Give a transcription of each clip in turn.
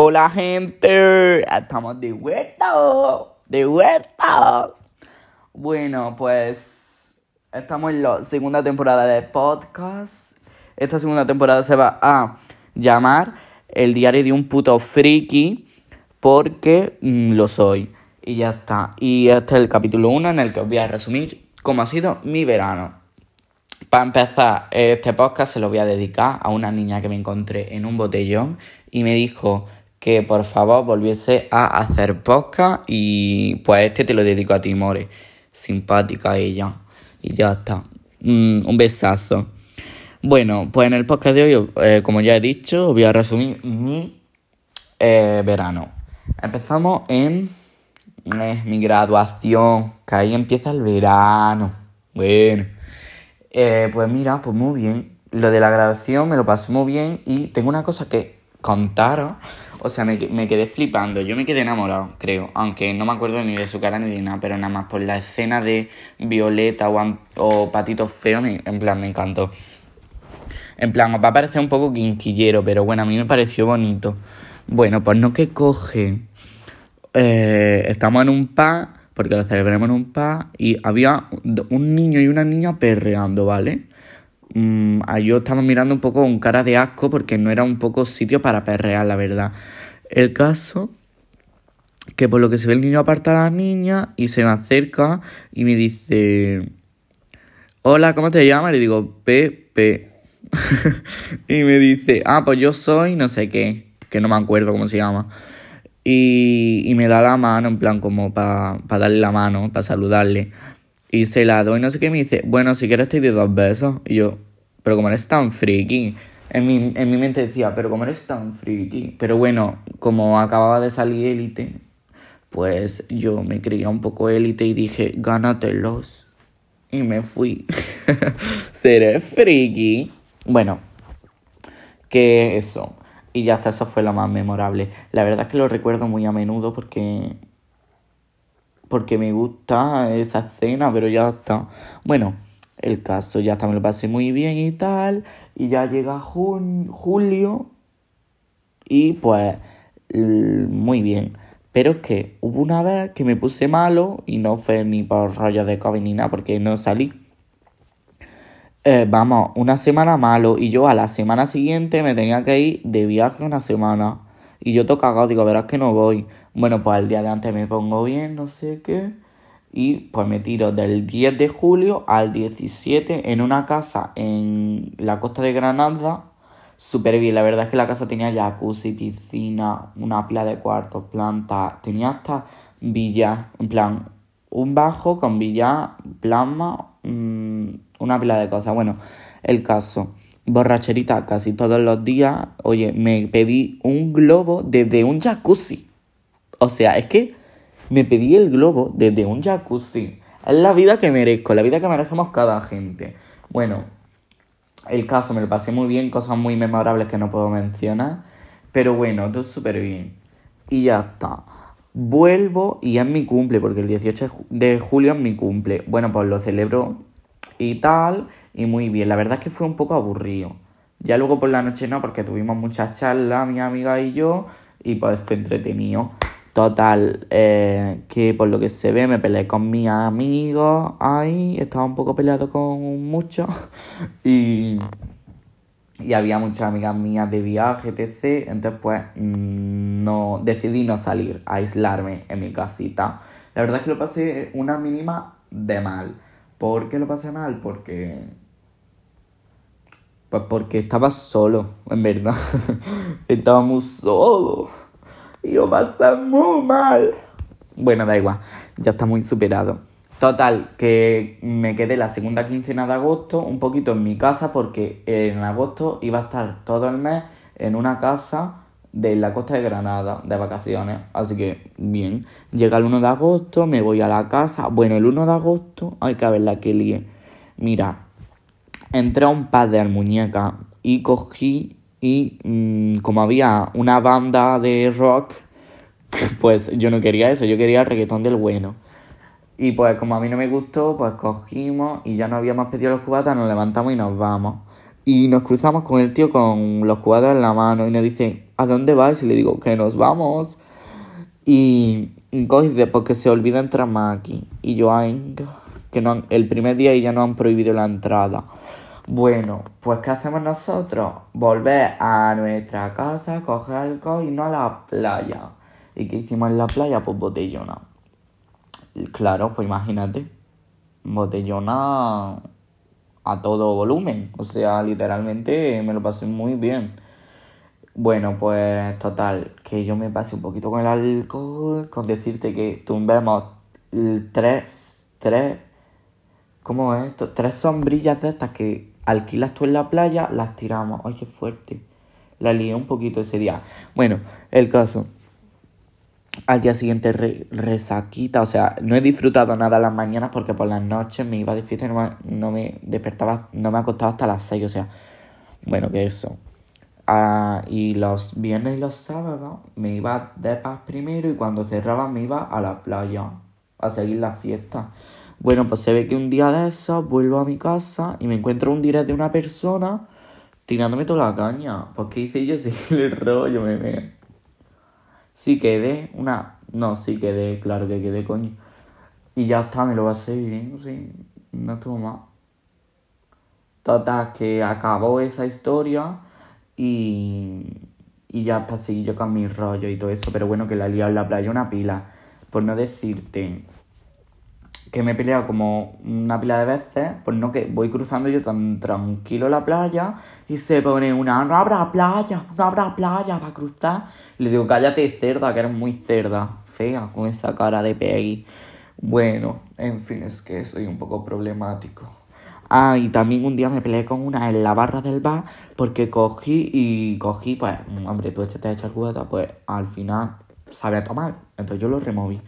Hola gente, estamos de vuelta, de vuelta. Bueno, pues estamos en la segunda temporada de podcast. Esta segunda temporada se va a llamar El diario de un puto friki porque mm, lo soy. Y ya está. Y este es el capítulo 1 en el que os voy a resumir cómo ha sido mi verano. Para empezar, este podcast se lo voy a dedicar a una niña que me encontré en un botellón y me dijo que por favor volviese a hacer podcast y pues este te lo dedico a ti, More. Simpática ella. Y ya está. Mm, un besazo. Bueno, pues en el podcast de hoy, eh, como ya he dicho, voy a resumir mi eh, verano. Empezamos en eh, mi graduación, que ahí empieza el verano. Bueno, pues mira, pues muy bien. Lo de la graduación me lo pasé muy bien y tengo una cosa que contaros o sea, me, quedé flipando. Yo me quedé enamorado, creo. Aunque no me acuerdo ni de su cara ni de nada. Pero nada más por la escena de Violeta o, Patito Feo, en plan, me encantó. En plan, va a parecer un poco quinquillero, pero bueno, a mí me pareció bonito. Bueno, pues no que coge. Eh, estamos en un pa, porque lo celebramos en un pa, y había un niño y una niña perreando, ¿vale? Mmm, yo estaba mirando un poco con cara de asco porque no era un poco sitio para perrear, la verdad. El caso que por lo que se ve el niño aparta a la niña y se me acerca y me dice, hola, ¿cómo te llamas? Le digo, Pepe. y me dice, ah, pues yo soy no sé qué, que no me acuerdo cómo se llama. Y, y me da la mano, en plan, como para darle la mano, para saludarle. Y se la doy, no sé qué, me dice, bueno, si quieres te doy dos besos. Y yo, pero como eres tan friki. En mi, en mi mente decía, pero como eres tan friki. Pero bueno, como acababa de salir élite, pues yo me creía un poco élite y dije, gánatelos. Y me fui. Seré friki. Bueno, que eso. Y ya hasta eso fue lo más memorable. La verdad es que lo recuerdo muy a menudo porque porque me gusta esa escena, pero ya está. Bueno, el caso ya está, me lo pasé muy bien y tal, y ya llega julio y pues muy bien. Pero es que hubo una vez que me puse malo y no fue ni por rollo de COVID ni nada, porque no salí. Eh, vamos, una semana malo y yo a la semana siguiente me tenía que ir de viaje una semana. Y yo toco cagado, digo, verás que no voy. Bueno, pues el día de antes me pongo bien, no sé qué. Y pues me tiro del 10 de julio al 17 en una casa en la costa de Granada. Súper bien, la verdad es que la casa tenía jacuzzi, piscina, una pila de cuartos, planta. Tenía hasta villa, en plan, un bajo con villa, plasma, mm, una pila de cosas. Bueno, el caso borracherita casi todos los días. Oye, me pedí un globo desde un jacuzzi. O sea, es que me pedí el globo desde un jacuzzi. Es la vida que merezco, la vida que merecemos cada gente. Bueno, el caso me lo pasé muy bien, cosas muy memorables que no puedo mencionar. Pero bueno, todo súper bien. Y ya está. Vuelvo y es mi cumple, porque el 18 de julio es mi cumple. Bueno, pues lo celebro y tal y muy bien. La verdad es que fue un poco aburrido. Ya luego por la noche no, porque tuvimos muchas charlas, mi amiga y yo, y pues fue entretenido. Total, eh, que por lo que se ve me peleé con mis amigos ahí, estaba un poco peleado con muchos y, y había muchas amigas mías de viaje, etc. Entonces pues mm, no, decidí no salir, a aislarme en mi casita. La verdad es que lo pasé una mínima de mal. ¿Por qué lo pasé mal? Porque pues porque estaba solo, en verdad. estaba muy solo. Y lo pasé muy mal. Bueno, da igual, ya está muy superado. Total, que me quedé la segunda quincena de agosto un poquito en mi casa porque en agosto iba a estar todo el mes en una casa de la costa de Granada de vacaciones. Así que bien, llega el 1 de agosto, me voy a la casa. Bueno, el 1 de agosto hay que ver la que lié. Mira, entré a un par de muñeca y cogí y mm, como había una banda de rock, pues yo no quería eso, yo quería el reggaetón del bueno. Y pues como a mí no me gustó, pues cogimos y ya no habíamos pedido los cubatas, nos levantamos y nos vamos. Y nos cruzamos con el tío con los cubatas en la mano y nos dice, ¿a dónde vais? Y le digo, que nos vamos. Y, coge dice, porque se olvida entrar más aquí. Y yo, ay, que no, el primer día ya no han prohibido la entrada. Bueno, pues ¿qué hacemos nosotros? Volver a nuestra casa, coger alcohol y no a la playa. ¿Y qué hicimos en la playa? Pues botellona. Claro, pues imagínate. Botellona a todo volumen. O sea, literalmente me lo pasé muy bien. Bueno, pues total, que yo me pasé un poquito con el alcohol, con decirte que tumbemos tres, tres, ¿cómo es esto? Tres sombrillas de estas que alquilas tú en la playa, las tiramos. Ay, qué fuerte. La lié un poquito ese día. Bueno, el caso. Al día siguiente resaquita, o sea, no he disfrutado nada las mañanas porque por las noches me iba de fiesta y no me, no me despertaba, no me acostaba hasta las 6, o sea, bueno, que eso. Ah, y los viernes y los sábados me iba de paz primero y cuando cerraba me iba a la playa a seguir la fiesta. Bueno, pues se ve que un día de esos vuelvo a mi casa y me encuentro un direct de una persona tirándome toda la caña. Pues ¿qué hice yo? Seguir el rollo, me, me... Sí quedé, una... No, sí quedé, claro que quedé, coño. Y ya está, me lo va a seguir, sí, no estuvo mal. Total, que acabó esa historia y... Y ya hasta seguí yo con mi rollo y todo eso, pero bueno, que la he en la playa una pila. Por no decirte que me he peleado como una pila de veces, pues no que voy cruzando yo tan tranquilo la playa y se pone una, no habrá playa, no habrá playa para cruzar. le digo, cállate cerda, que eres muy cerda, fea, con esa cara de Peggy. Bueno, en fin, es que soy un poco problemático. Ah, y también un día me peleé con una en la barra del bar porque cogí y cogí, pues, hombre, tú échate a echar cubata, pues al final sabe a tomar. Entonces yo lo removí.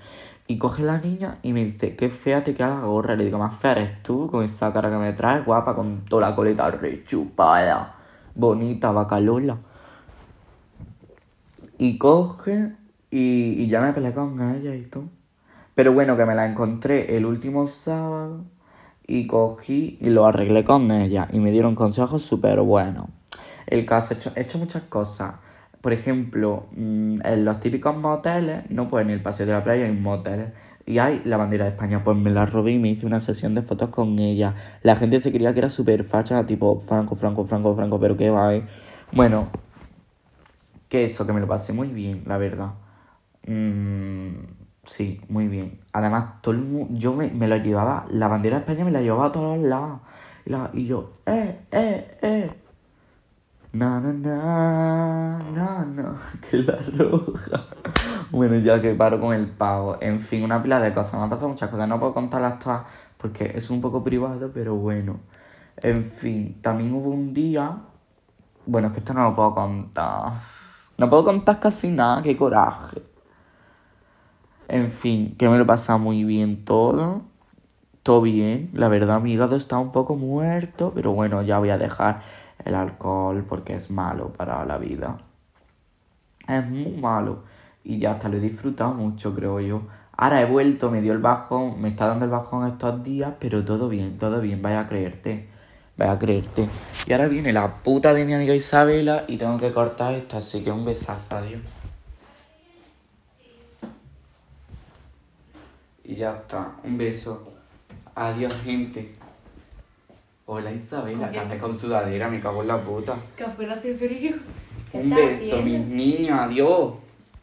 Y coge la niña y me dice, qué fea te queda la gorra. le digo, más fea eres tú, con esa cara que me traes, guapa, con toda la coleta rechupada. Bonita, bacalola. Y coge y, y ya me peleé con ella y todo. Pero bueno, que me la encontré el último sábado y cogí y lo arreglé con ella. Y me dieron consejos súper buenos. El caso, he hecho, he hecho muchas cosas por ejemplo, mm, en los típicos moteles, no pues en el paseo de la playa hay moteles. Y hay la bandera de España, pues me la robé y me hice una sesión de fotos con ella. La gente se creía que era súper facha, tipo Franco, Franco, Franco, Franco, pero qué va, ¿eh? Bueno, que eso, que me lo pasé muy bien, la verdad. Mm, sí, muy bien. Además, todo el mundo, yo me, me lo llevaba, la bandera de España me la llevaba a todos lados. y yo, eh, eh, eh. Na, na, na, na, na, que la roja. Bueno, ya que paro con el pago. En fin, una pila de cosas. Me han pasado muchas cosas. No puedo contarlas todas porque es un poco privado, pero bueno. En fin, también hubo un día. Bueno, es que esto no lo puedo contar. No puedo contar casi nada, qué coraje. En fin, que me lo pasa muy bien todo. Todo bien. La verdad, mi hígado está un poco muerto, pero bueno, ya voy a dejar el alcohol porque es malo para la vida. Es muy malo. Y ya hasta lo he disfrutado mucho, creo yo. Ahora he vuelto, me dio el bajón, me está dando el bajón estos días, pero todo bien, todo bien, vaya a creerte. Vaya a creerte. Y ahora viene la puta de mi amiga Isabela y tengo que cortar esto, así que un besazo, adiós. Y ya está, un beso. Adiós, gente. Hola Isabela, haces con sudadera? Me cago en la puta. Afuera hace frío. Un beso, mis niños, adiós.